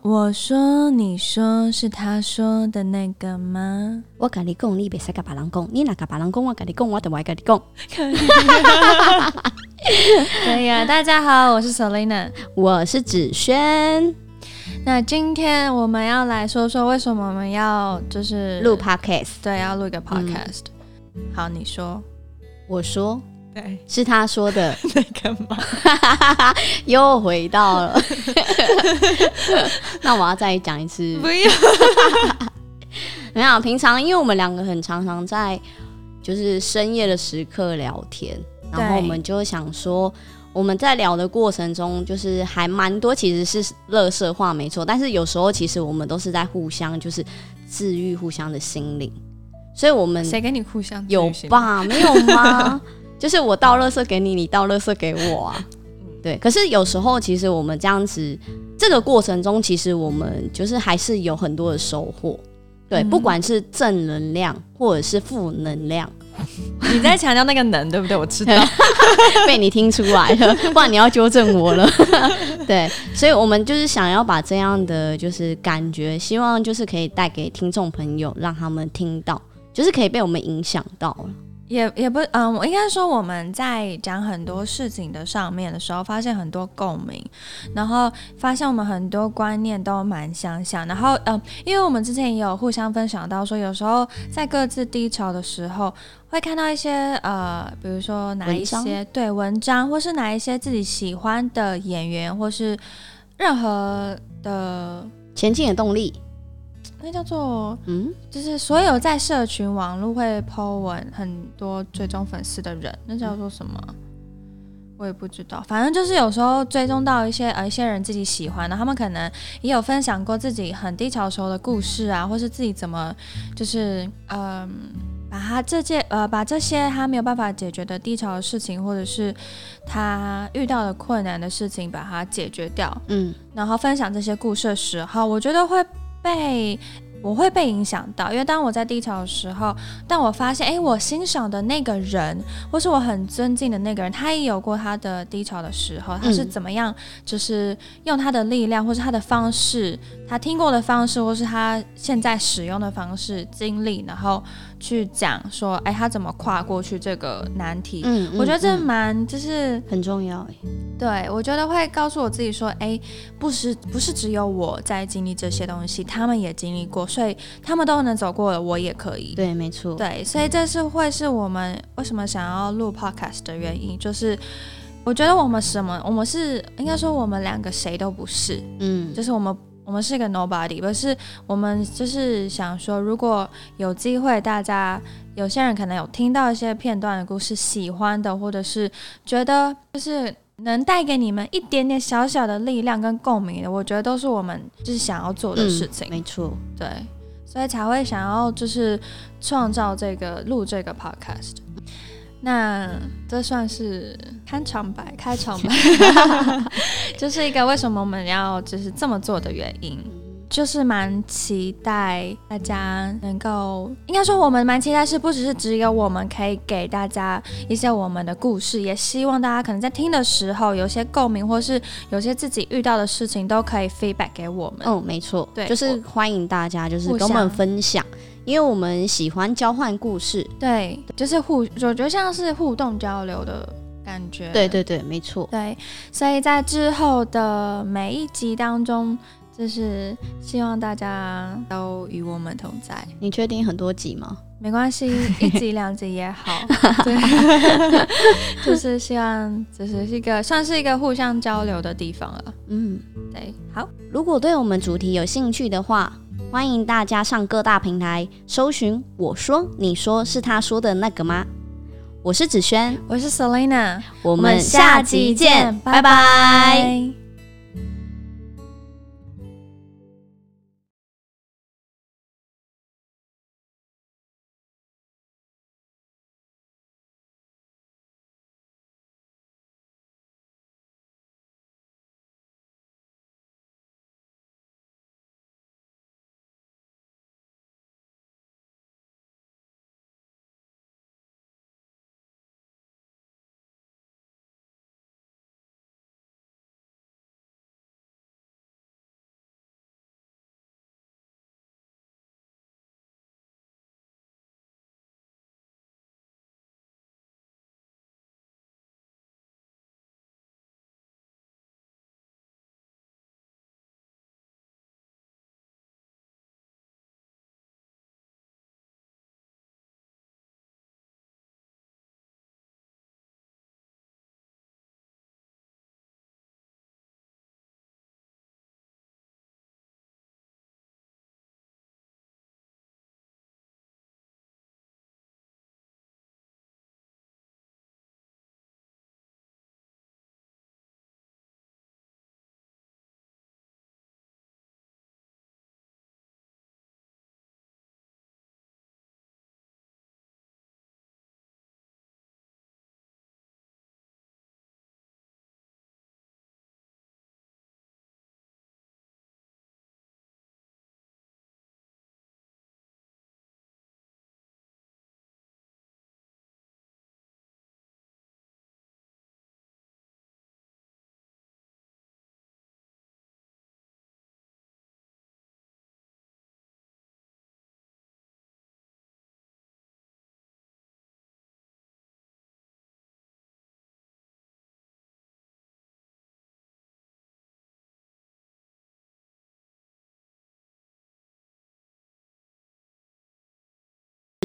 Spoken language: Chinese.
我说，你说是他说的那个吗？我跟你讲，你别使跟别人讲，你那跟别人讲，我跟你讲，我就爱跟你讲。可以，啊！大家好，我是 Selina，我是子轩。那今天我们要来说说，为什么我们要就是录 podcast？对，要录一个 podcast。好，你说，我说。对，是他说的那个吗？又回到了。那我要再讲一次。不要。没有，平常因为我们两个很常常在就是深夜的时刻聊天，然后我们就想说，我们在聊的过程中，就是还蛮多其实是乐色话，没错。但是有时候其实我们都是在互相就是治愈互相的心灵，所以我们谁跟你互相有吧？没有吗？就是我倒垃圾给你，你倒垃圾给我啊，对。可是有时候其实我们这样子，这个过程中其实我们就是还是有很多的收获，对，不管是正能量或者是负能量。你在强调那个能，对不对？我知道，被你听出来了，不然你要纠正我了。对，所以我们就是想要把这样的就是感觉，希望就是可以带给听众朋友，让他们听到，就是可以被我们影响到了。也也不嗯，我应该说我们在讲很多事情的上面的时候，发现很多共鸣，然后发现我们很多观念都蛮相像，然后嗯，因为我们之前也有互相分享到说，有时候在各自低潮的时候，会看到一些呃，比如说哪一些对文章，或是哪一些自己喜欢的演员，或是任何的前进的动力。那叫做嗯，就是所有在社群网络会 po 文很多追踪粉丝的人，那叫做什么？我也不知道。反正就是有时候追踪到一些呃一些人自己喜欢的，他们可能也有分享过自己很低潮时候的故事啊，或是自己怎么就是嗯，把他这件呃把这些他没有办法解决的低潮的事情，或者是他遇到的困难的事情，把它解决掉。嗯，然后分享这些故事的时候，我觉得会。被我会被影响到，因为当我在低潮的时候，但我发现，哎，我欣赏的那个人，或是我很尊敬的那个人，他也有过他的低潮的时候，他是怎么样，就是用他的力量，或是他的方式，他听过的方式，或是他现在使用的方式、经历，然后。去讲说，哎，他怎么跨过去这个难题？嗯，我觉得这蛮就是很重要。对，我觉得会告诉我自己说，哎，不是不是只有我在经历这些东西，他们也经历过，所以他们都能走过了，我也可以。对，没错。对，所以这是会是我们为什么想要录 podcast 的原因，就是我觉得我们什么，我们是应该说我们两个谁都不是，嗯，就是我们。我们是一个 nobody，不是我们就是想说，如果有机会，大家有些人可能有听到一些片段的故事，喜欢的，或者是觉得就是能带给你们一点点小小的力量跟共鸣的，我觉得都是我们就是想要做的事情。没错，对，所以才会想要就是创造这个录这个 podcast。那这算是开场白，开场白，就是一个为什么我们要就是这么做的原因，就是蛮期待大家能够，应该说我们蛮期待是不只是只有我们可以给大家一些我们的故事，也希望大家可能在听的时候有些共鸣，或是有些自己遇到的事情都可以 feedback 给我们。嗯，没错，对，就是欢迎大家就是跟我们分享。因为我们喜欢交换故事，对，就是互，我觉得像是互动交流的感觉。对对对，没错。对，所以在之后的每一集当中，就是希望大家都与我们同在。你确定很多集吗？没关系，一集两集也好。对，就是希望这是一个算是一个互相交流的地方了。嗯，对。好，如果对我们主题有兴趣的话。欢迎大家上各大平台搜寻“我说你说是他说的那个吗？”我是子轩，我是 Selina，我们下集见，拜拜。